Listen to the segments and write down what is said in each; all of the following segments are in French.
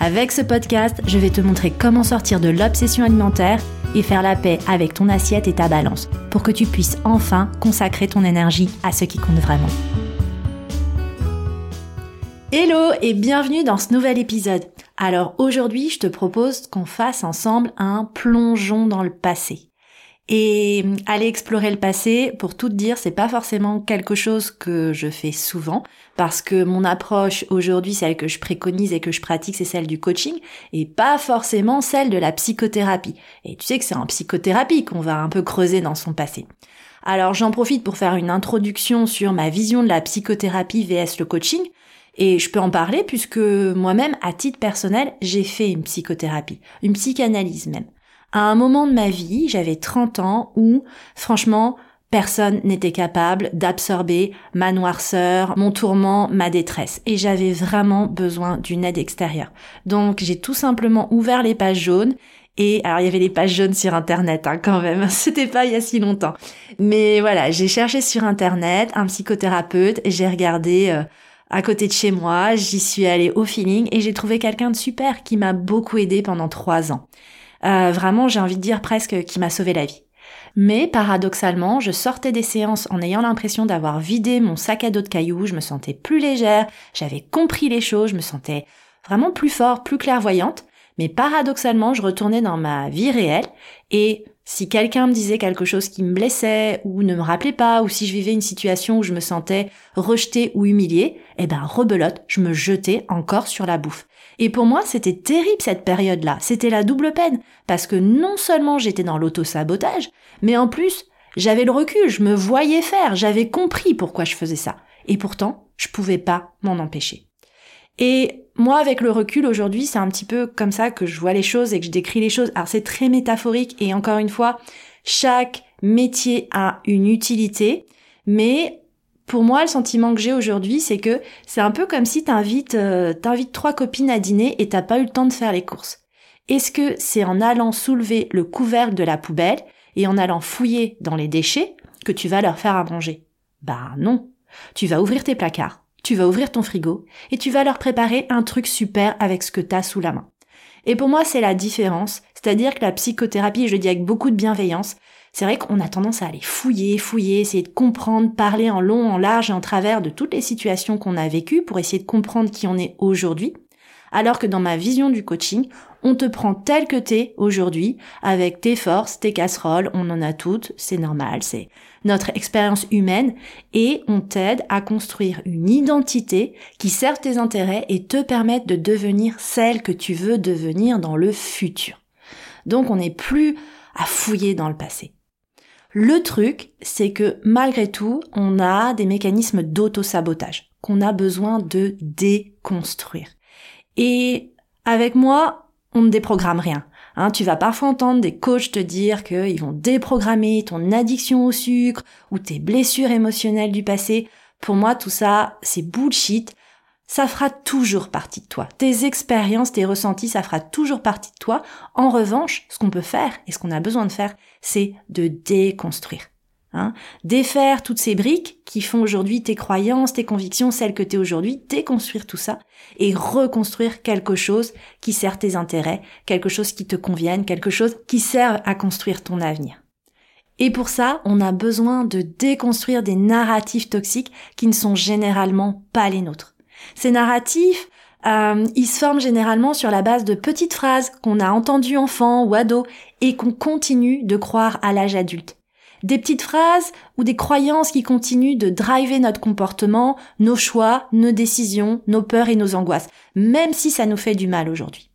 Avec ce podcast, je vais te montrer comment sortir de l'obsession alimentaire et faire la paix avec ton assiette et ta balance pour que tu puisses enfin consacrer ton énergie à ce qui compte vraiment. Hello et bienvenue dans ce nouvel épisode. Alors aujourd'hui, je te propose qu'on fasse ensemble un plongeon dans le passé. Et aller explorer le passé, pour tout dire, c'est pas forcément quelque chose que je fais souvent, parce que mon approche aujourd'hui, celle que je préconise et que je pratique, c'est celle du coaching, et pas forcément celle de la psychothérapie. Et tu sais que c'est en psychothérapie qu'on va un peu creuser dans son passé. Alors j'en profite pour faire une introduction sur ma vision de la psychothérapie vs le coaching, et je peux en parler puisque moi-même, à titre personnel, j'ai fait une psychothérapie, une psychanalyse même à un moment de ma vie, j'avais 30 ans où, franchement, personne n'était capable d'absorber ma noirceur, mon tourment, ma détresse. Et j'avais vraiment besoin d'une aide extérieure. Donc j'ai tout simplement ouvert les pages jaunes. Et alors il y avait les pages jaunes sur internet hein, quand même, c'était pas il y a si longtemps. Mais voilà, j'ai cherché sur internet un psychothérapeute et j'ai regardé euh, à côté de chez moi, j'y suis allée au feeling et j'ai trouvé quelqu'un de super qui m'a beaucoup aidé pendant trois ans. Euh, vraiment, j'ai envie de dire presque qui m'a sauvé la vie. Mais paradoxalement, je sortais des séances en ayant l'impression d'avoir vidé mon sac à dos de cailloux, je me sentais plus légère, j'avais compris les choses, je me sentais vraiment plus fort, plus clairvoyante. Mais paradoxalement, je retournais dans ma vie réelle et si quelqu'un me disait quelque chose qui me blessait ou ne me rappelait pas, ou si je vivais une situation où je me sentais rejetée ou humiliée, eh ben rebelote, je me jetais encore sur la bouffe. Et pour moi, c'était terrible cette période-là. C'était la double peine. Parce que non seulement j'étais dans l'auto-sabotage, mais en plus, j'avais le recul, je me voyais faire, j'avais compris pourquoi je faisais ça. Et pourtant, je pouvais pas m'en empêcher. Et moi, avec le recul aujourd'hui, c'est un petit peu comme ça que je vois les choses et que je décris les choses. Alors c'est très métaphorique et encore une fois, chaque métier a une utilité, mais pour moi, le sentiment que j'ai aujourd'hui, c'est que c'est un peu comme si t'invites euh, t'invites trois copines à dîner et t'as pas eu le temps de faire les courses. Est-ce que c'est en allant soulever le couvercle de la poubelle et en allant fouiller dans les déchets que tu vas leur faire à manger? Bah non. Tu vas ouvrir tes placards, tu vas ouvrir ton frigo et tu vas leur préparer un truc super avec ce que t'as sous la main. Et pour moi, c'est la différence. C'est-à-dire que la psychothérapie, je le dis avec beaucoup de bienveillance, c'est vrai qu'on a tendance à aller fouiller, fouiller, essayer de comprendre, parler en long, en large et en travers de toutes les situations qu'on a vécues pour essayer de comprendre qui on est aujourd'hui. Alors que dans ma vision du coaching, on te prend tel que t'es aujourd'hui, avec tes forces, tes casseroles, on en a toutes, c'est normal, c'est notre expérience humaine, et on t'aide à construire une identité qui serve tes intérêts et te permette de devenir celle que tu veux devenir dans le futur. Donc on n'est plus à fouiller dans le passé. Le truc, c'est que malgré tout, on a des mécanismes d'auto-sabotage qu'on a besoin de déconstruire. Et avec moi, on ne déprogramme rien. Hein, tu vas parfois entendre des coachs te dire qu'ils vont déprogrammer ton addiction au sucre ou tes blessures émotionnelles du passé. Pour moi, tout ça, c'est bullshit ça fera toujours partie de toi. Tes expériences, tes ressentis, ça fera toujours partie de toi. En revanche, ce qu'on peut faire et ce qu'on a besoin de faire, c'est de déconstruire. Hein Défaire toutes ces briques qui font aujourd'hui tes croyances, tes convictions, celles que tu es aujourd'hui, déconstruire tout ça et reconstruire quelque chose qui sert tes intérêts, quelque chose qui te convienne, quelque chose qui sert à construire ton avenir. Et pour ça, on a besoin de déconstruire des narratifs toxiques qui ne sont généralement pas les nôtres. Ces narratifs, euh, ils se forment généralement sur la base de petites phrases qu'on a entendues enfant ou ado et qu'on continue de croire à l'âge adulte. Des petites phrases ou des croyances qui continuent de driver notre comportement, nos choix, nos décisions, nos peurs et nos angoisses, même si ça nous fait du mal aujourd'hui.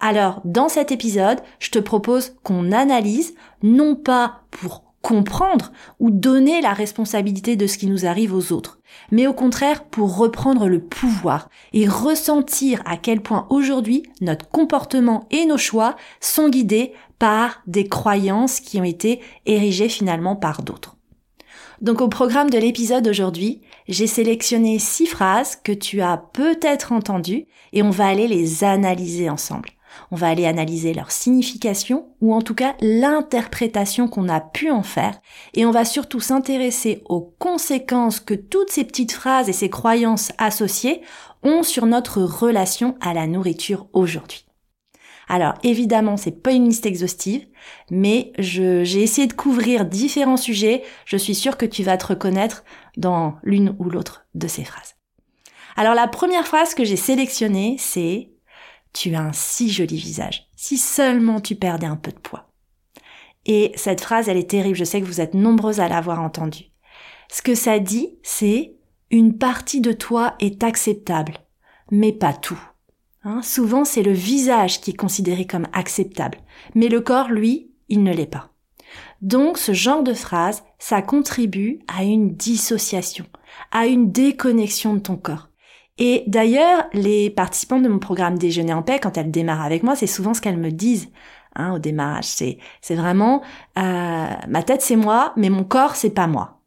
Alors, dans cet épisode, je te propose qu'on analyse, non pas pour comprendre ou donner la responsabilité de ce qui nous arrive aux autres, mais au contraire pour reprendre le pouvoir et ressentir à quel point aujourd'hui notre comportement et nos choix sont guidés par des croyances qui ont été érigées finalement par d'autres. Donc au programme de l'épisode aujourd'hui, j'ai sélectionné six phrases que tu as peut-être entendues et on va aller les analyser ensemble. On va aller analyser leur signification ou en tout cas l'interprétation qu'on a pu en faire et on va surtout s'intéresser aux conséquences que toutes ces petites phrases et ces croyances associées ont sur notre relation à la nourriture aujourd'hui. Alors évidemment, c'est pas une liste exhaustive, mais j'ai essayé de couvrir différents sujets. Je suis sûre que tu vas te reconnaître dans l'une ou l'autre de ces phrases. Alors la première phrase que j'ai sélectionnée, c'est tu as un si joli visage. Si seulement tu perdais un peu de poids. Et cette phrase, elle est terrible. Je sais que vous êtes nombreuses à l'avoir entendue. Ce que ça dit, c'est une partie de toi est acceptable, mais pas tout. Hein, souvent, c'est le visage qui est considéré comme acceptable, mais le corps, lui, il ne l'est pas. Donc, ce genre de phrase, ça contribue à une dissociation, à une déconnexion de ton corps. Et d'ailleurs, les participants de mon programme Déjeuner en paix, quand elles démarrent avec moi, c'est souvent ce qu'elles me disent hein, au démarrage. C'est, c'est vraiment euh, ma tête c'est moi, mais mon corps c'est pas moi.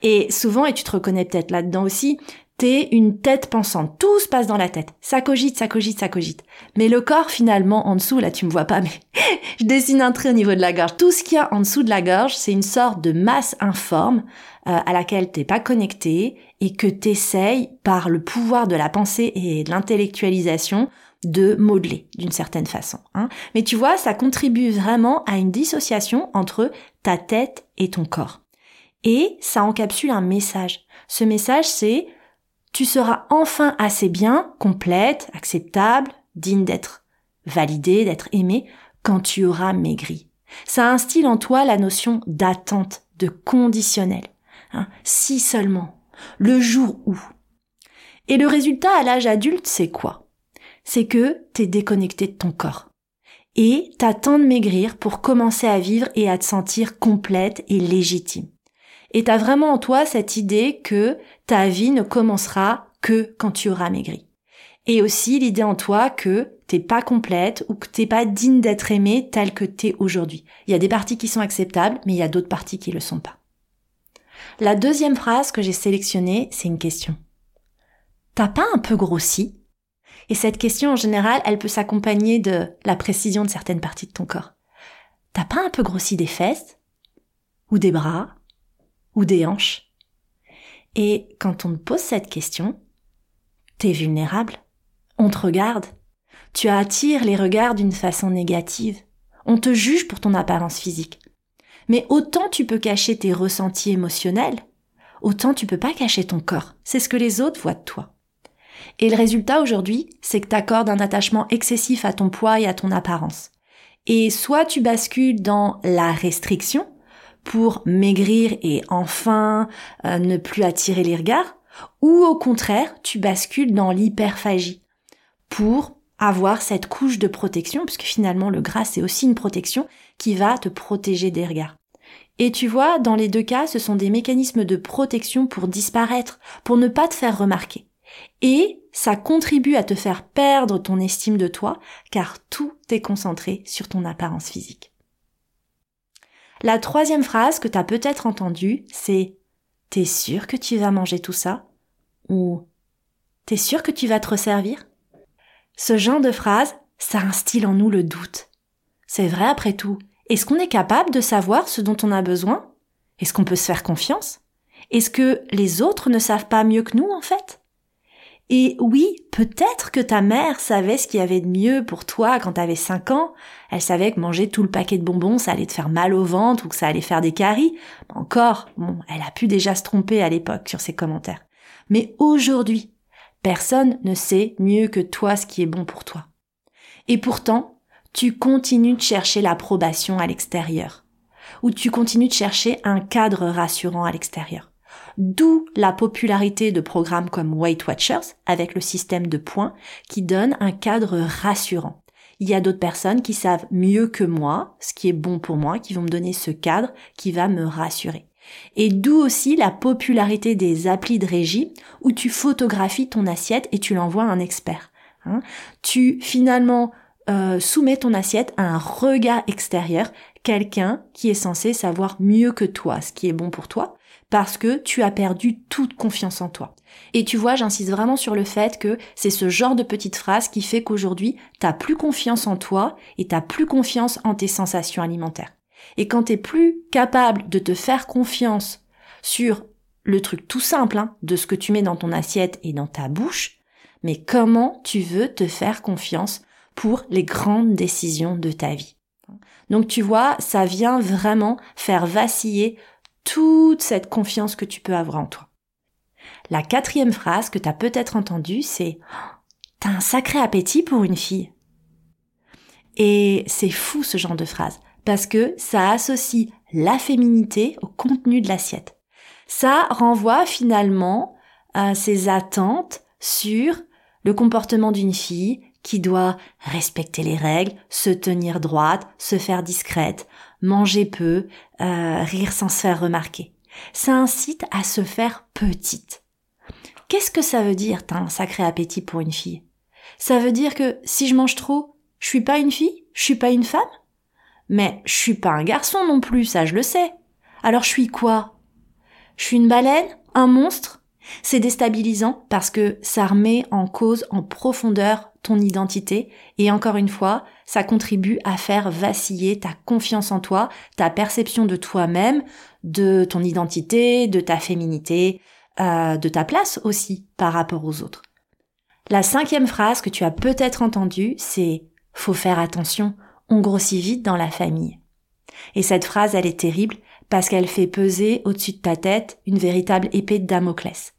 Et souvent, et tu te reconnais peut-être là-dedans aussi, t'es une tête pensante. Tout se passe dans la tête. Ça cogite, ça cogite, ça cogite. Mais le corps, finalement, en dessous, là, tu me vois pas, mais je dessine un trait au niveau de la gorge. Tout ce qu'il y a en dessous de la gorge, c'est une sorte de masse informe euh, à laquelle t'es pas connecté et que t'essayes, par le pouvoir de la pensée et de l'intellectualisation, de modeler d'une certaine façon. Hein. Mais tu vois, ça contribue vraiment à une dissociation entre ta tête et ton corps. Et ça encapsule un message. Ce message, c'est tu seras enfin assez bien, complète, acceptable, digne d'être validée, d'être aimée, quand tu auras maigri. Ça instille en toi la notion d'attente, de conditionnel. Hein, si seulement, le jour où. Et le résultat à l'âge adulte, c'est quoi? C'est que t'es déconnecté de ton corps. Et t'attends de maigrir pour commencer à vivre et à te sentir complète et légitime. Et t'as vraiment en toi cette idée que ta vie ne commencera que quand tu auras maigri. Et aussi l'idée en toi que t'es pas complète ou que t'es pas digne d'être aimée telle que t'es aujourd'hui. Il y a des parties qui sont acceptables, mais il y a d'autres parties qui le sont pas. La deuxième phrase que j'ai sélectionnée, c'est une question. T'as pas un peu grossi? Et cette question, en général, elle peut s'accompagner de la précision de certaines parties de ton corps. T'as pas un peu grossi des fesses? Ou des bras? Ou des hanches? Et quand on te pose cette question, t'es vulnérable. On te regarde. Tu attires les regards d'une façon négative. On te juge pour ton apparence physique. Mais autant tu peux cacher tes ressentis émotionnels, autant tu peux pas cacher ton corps. C'est ce que les autres voient de toi. Et le résultat aujourd'hui, c'est que tu accordes un attachement excessif à ton poids et à ton apparence. Et soit tu bascules dans la restriction pour maigrir et enfin euh, ne plus attirer les regards, ou au contraire, tu bascules dans l'hyperphagie pour avoir cette couche de protection, puisque finalement le gras c'est aussi une protection qui va te protéger des regards. Et tu vois, dans les deux cas, ce sont des mécanismes de protection pour disparaître, pour ne pas te faire remarquer. Et ça contribue à te faire perdre ton estime de toi, car tout est concentré sur ton apparence physique. La troisième phrase que tu as peut-être entendue, c'est T'es sûr que tu vas manger tout ça? Ou T'es sûr que tu vas te resservir? Ce genre de phrase, ça instille en nous le doute. C'est vrai après tout, est-ce qu'on est capable de savoir ce dont on a besoin? Est-ce qu'on peut se faire confiance? Est-ce que les autres ne savent pas mieux que nous en fait? Et oui, peut-être que ta mère savait ce qu'il y avait de mieux pour toi quand t'avais 5 ans. Elle savait que manger tout le paquet de bonbons, ça allait te faire mal au ventre ou que ça allait faire des caries. Encore, bon, elle a pu déjà se tromper à l'époque sur ses commentaires. Mais aujourd'hui, personne ne sait mieux que toi ce qui est bon pour toi. Et pourtant, tu continues de chercher l'approbation à l'extérieur, ou tu continues de chercher un cadre rassurant à l'extérieur. D'où la popularité de programmes comme Weight Watchers avec le système de points qui donne un cadre rassurant. Il y a d'autres personnes qui savent mieux que moi ce qui est bon pour moi, qui vont me donner ce cadre qui va me rassurer. Et d'où aussi la popularité des applis de régie où tu photographies ton assiette et tu l'envoies à un expert. Hein. Tu finalement euh, soumets ton assiette à un regard extérieur, quelqu'un qui est censé savoir mieux que toi ce qui est bon pour toi, parce que tu as perdu toute confiance en toi. Et tu vois, j'insiste vraiment sur le fait que c'est ce genre de petite phrase qui fait qu'aujourd'hui, t'as plus confiance en toi et t'as plus confiance en tes sensations alimentaires. Et quand t'es plus capable de te faire confiance sur le truc tout simple hein, de ce que tu mets dans ton assiette et dans ta bouche, mais comment tu veux te faire confiance pour les grandes décisions de ta vie? Donc tu vois, ça vient vraiment faire vaciller toute cette confiance que tu peux avoir en toi. La quatrième phrase que tu as peut-être entendue, c'est T'as un sacré appétit pour une fille. Et c'est fou ce genre de phrase, parce que ça associe la féminité au contenu de l'assiette. Ça renvoie finalement à ses attentes sur le comportement d'une fille qui doit respecter les règles, se tenir droite, se faire discrète, manger peu, euh, rire sans se faire remarquer. Ça incite à se faire petite. Qu'est-ce que ça veut dire, t'as un sacré appétit pour une fille? Ça veut dire que si je mange trop, je suis pas une fille? Je suis pas une femme? Mais je suis pas un garçon non plus, ça je le sais. Alors je suis quoi? Je suis une baleine? Un monstre? C'est déstabilisant parce que ça remet en cause en profondeur ton identité. Et encore une fois, ça contribue à faire vaciller ta confiance en toi, ta perception de toi-même, de ton identité, de ta féminité, euh, de ta place aussi par rapport aux autres. La cinquième phrase que tu as peut-être entendue, c'est faut faire attention, on grossit vite dans la famille. Et cette phrase, elle est terrible parce qu'elle fait peser au-dessus de ta tête une véritable épée de Damoclès.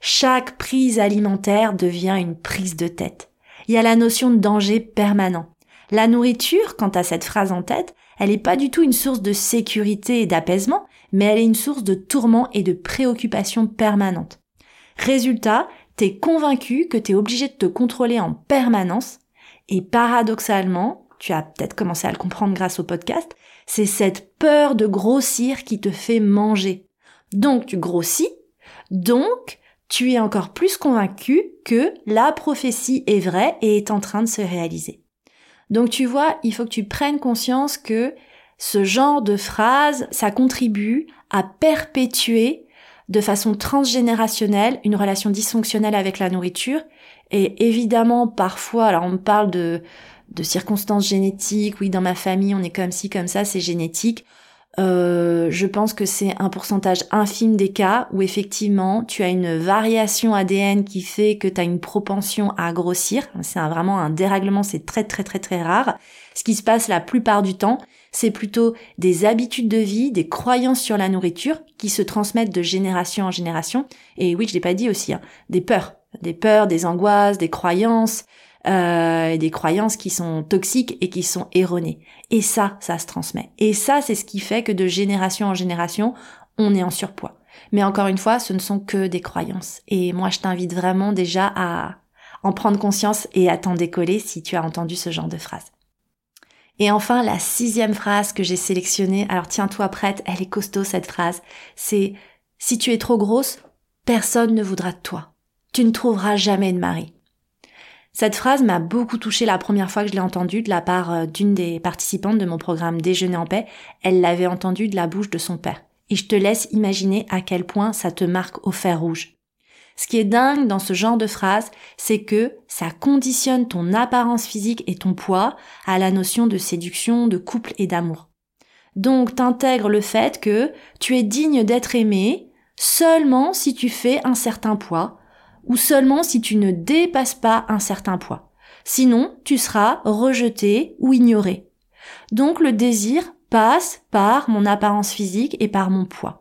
Chaque prise alimentaire devient une prise de tête. Il y a la notion de danger permanent. La nourriture, quant à cette phrase en tête, elle n'est pas du tout une source de sécurité et d'apaisement, mais elle est une source de tourment et de préoccupation permanente. Résultat, t'es convaincu que t'es obligé de te contrôler en permanence, et paradoxalement, tu as peut-être commencé à le comprendre grâce au podcast, c'est cette peur de grossir qui te fait manger. Donc tu grossis, donc tu es encore plus convaincu que la prophétie est vraie et est en train de se réaliser. Donc tu vois, il faut que tu prennes conscience que ce genre de phrase, ça contribue à perpétuer de façon transgénérationnelle une relation dysfonctionnelle avec la nourriture. Et évidemment, parfois, alors on parle de, de circonstances génétiques, oui, dans ma famille, on est comme ci, comme ça, c'est génétique. Euh, je pense que c'est un pourcentage infime des cas où effectivement tu as une variation ADN qui fait que tu as une propension à grossir. C'est vraiment un dérèglement, c'est très très très très rare. Ce qui se passe la plupart du temps, c'est plutôt des habitudes de vie, des croyances sur la nourriture qui se transmettent de génération en génération. Et oui, je l'ai pas dit aussi, hein, des peurs, des peurs, des angoisses, des croyances, euh, des croyances qui sont toxiques et qui sont erronées. Et ça, ça se transmet. Et ça, c'est ce qui fait que de génération en génération, on est en surpoids. Mais encore une fois, ce ne sont que des croyances. Et moi, je t'invite vraiment déjà à en prendre conscience et à t'en décoller si tu as entendu ce genre de phrase. Et enfin, la sixième phrase que j'ai sélectionnée, alors tiens-toi prête, elle est costaud cette phrase, c'est si tu es trop grosse, personne ne voudra de toi. Tu ne trouveras jamais de mari. Cette phrase m'a beaucoup touchée la première fois que je l'ai entendue de la part euh, d'une des participantes de mon programme Déjeuner en paix. Elle l'avait entendue de la bouche de son père. Et je te laisse imaginer à quel point ça te marque au fer rouge. Ce qui est dingue dans ce genre de phrase, c'est que ça conditionne ton apparence physique et ton poids à la notion de séduction, de couple et d'amour. Donc t'intègres le fait que tu es digne d'être aimé seulement si tu fais un certain poids, ou seulement si tu ne dépasses pas un certain poids. Sinon, tu seras rejeté ou ignoré. Donc le désir passe par mon apparence physique et par mon poids.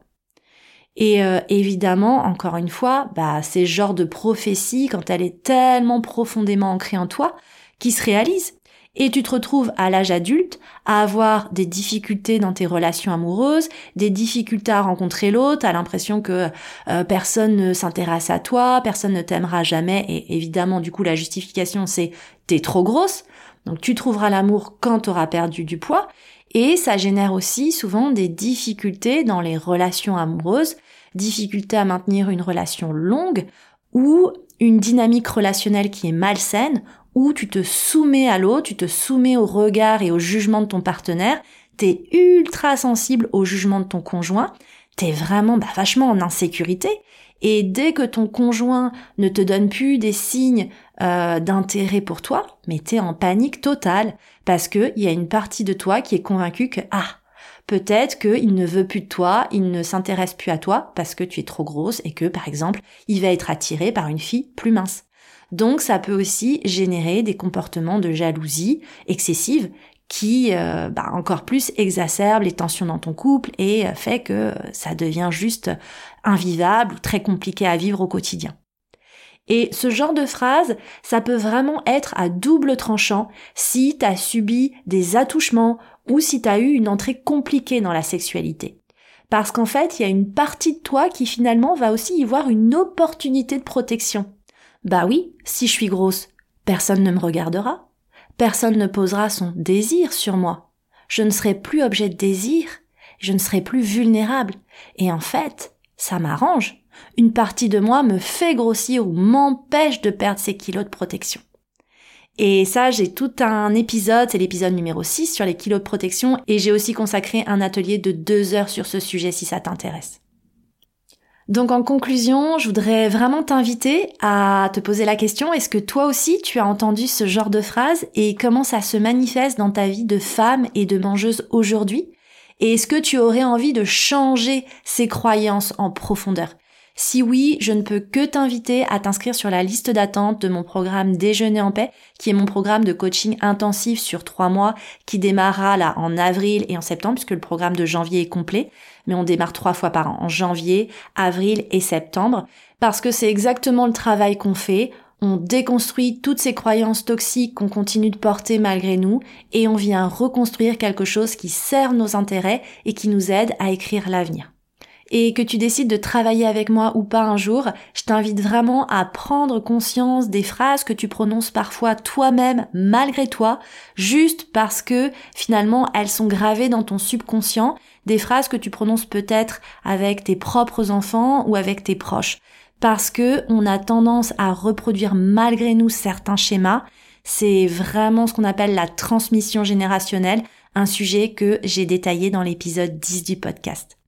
Et euh, évidemment, encore une fois, bah, c'est genre de prophétie, quand elle est tellement profondément ancrée en toi, qui se réalise et tu te retrouves à l'âge adulte à avoir des difficultés dans tes relations amoureuses, des difficultés à rencontrer l'autre, à l'impression que euh, personne ne s'intéresse à toi, personne ne t'aimera jamais et évidemment du coup la justification c'est t'es trop grosse. Donc tu trouveras l'amour quand tu auras perdu du poids et ça génère aussi souvent des difficultés dans les relations amoureuses, difficultés à maintenir une relation longue ou une dynamique relationnelle qui est malsaine où tu te soumets à l'autre, tu te soumets au regard et au jugement de ton partenaire, t'es ultra sensible au jugement de ton conjoint, t'es vraiment bah, vachement en insécurité. Et dès que ton conjoint ne te donne plus des signes euh, d'intérêt pour toi, mais t'es en panique totale parce que il y a une partie de toi qui est convaincue que ah peut-être qu'il ne veut plus de toi, il ne s'intéresse plus à toi parce que tu es trop grosse et que par exemple il va être attiré par une fille plus mince. Donc ça peut aussi générer des comportements de jalousie excessive qui euh, bah, encore plus exacerbe les tensions dans ton couple et euh, fait que ça devient juste invivable ou très compliqué à vivre au quotidien. Et ce genre de phrase, ça peut vraiment être à double tranchant si tu as subi des attouchements ou si tu as eu une entrée compliquée dans la sexualité. Parce qu'en fait, il y a une partie de toi qui finalement va aussi y voir une opportunité de protection. Bah oui, si je suis grosse, personne ne me regardera, Personne ne posera son désir sur moi. Je ne serai plus objet de désir, je ne serai plus vulnérable. Et en fait, ça m'arrange. Une partie de moi me fait grossir ou m'empêche de perdre ces kilos de protection. Et ça, j'ai tout un épisode, c'est l'épisode numéro 6 sur les kilos de protection, et j'ai aussi consacré un atelier de deux heures sur ce sujet si ça t'intéresse. Donc en conclusion, je voudrais vraiment t'inviter à te poser la question, est-ce que toi aussi tu as entendu ce genre de phrase et comment ça se manifeste dans ta vie de femme et de mangeuse aujourd'hui? Et est-ce que tu aurais envie de changer ces croyances en profondeur? Si oui, je ne peux que t'inviter à t'inscrire sur la liste d'attente de mon programme Déjeuner en paix, qui est mon programme de coaching intensif sur trois mois, qui démarrera là en avril et en septembre, puisque le programme de janvier est complet. Mais on démarre trois fois par an, en janvier, avril et septembre, parce que c'est exactement le travail qu'on fait. On déconstruit toutes ces croyances toxiques qu'on continue de porter malgré nous et on vient reconstruire quelque chose qui sert nos intérêts et qui nous aide à écrire l'avenir et que tu décides de travailler avec moi ou pas un jour, je t'invite vraiment à prendre conscience des phrases que tu prononces parfois toi-même malgré toi, juste parce que finalement elles sont gravées dans ton subconscient, des phrases que tu prononces peut-être avec tes propres enfants ou avec tes proches. Parce que on a tendance à reproduire malgré nous certains schémas. C'est vraiment ce qu'on appelle la transmission générationnelle, un sujet que j'ai détaillé dans l'épisode 10 du podcast.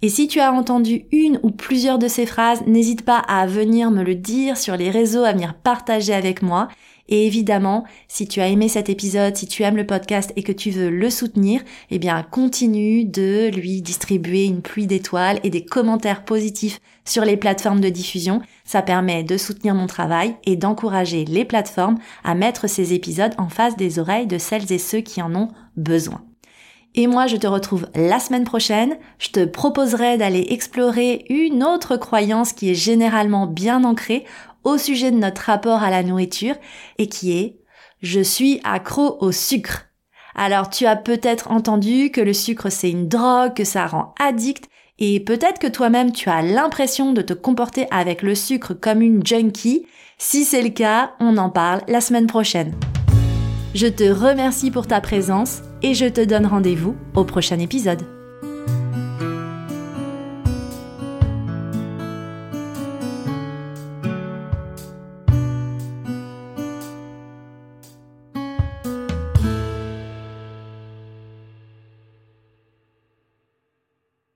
Et si tu as entendu une ou plusieurs de ces phrases, n'hésite pas à venir me le dire sur les réseaux, à venir partager avec moi. Et évidemment, si tu as aimé cet épisode, si tu aimes le podcast et que tu veux le soutenir, eh bien, continue de lui distribuer une pluie d'étoiles et des commentaires positifs sur les plateformes de diffusion. Ça permet de soutenir mon travail et d'encourager les plateformes à mettre ces épisodes en face des oreilles de celles et ceux qui en ont besoin. Et moi, je te retrouve la semaine prochaine. Je te proposerai d'aller explorer une autre croyance qui est généralement bien ancrée au sujet de notre rapport à la nourriture et qui est je suis accro au sucre. Alors tu as peut-être entendu que le sucre c'est une drogue, que ça rend addict et peut-être que toi-même tu as l'impression de te comporter avec le sucre comme une junkie. Si c'est le cas, on en parle la semaine prochaine. Je te remercie pour ta présence et je te donne rendez-vous au prochain épisode.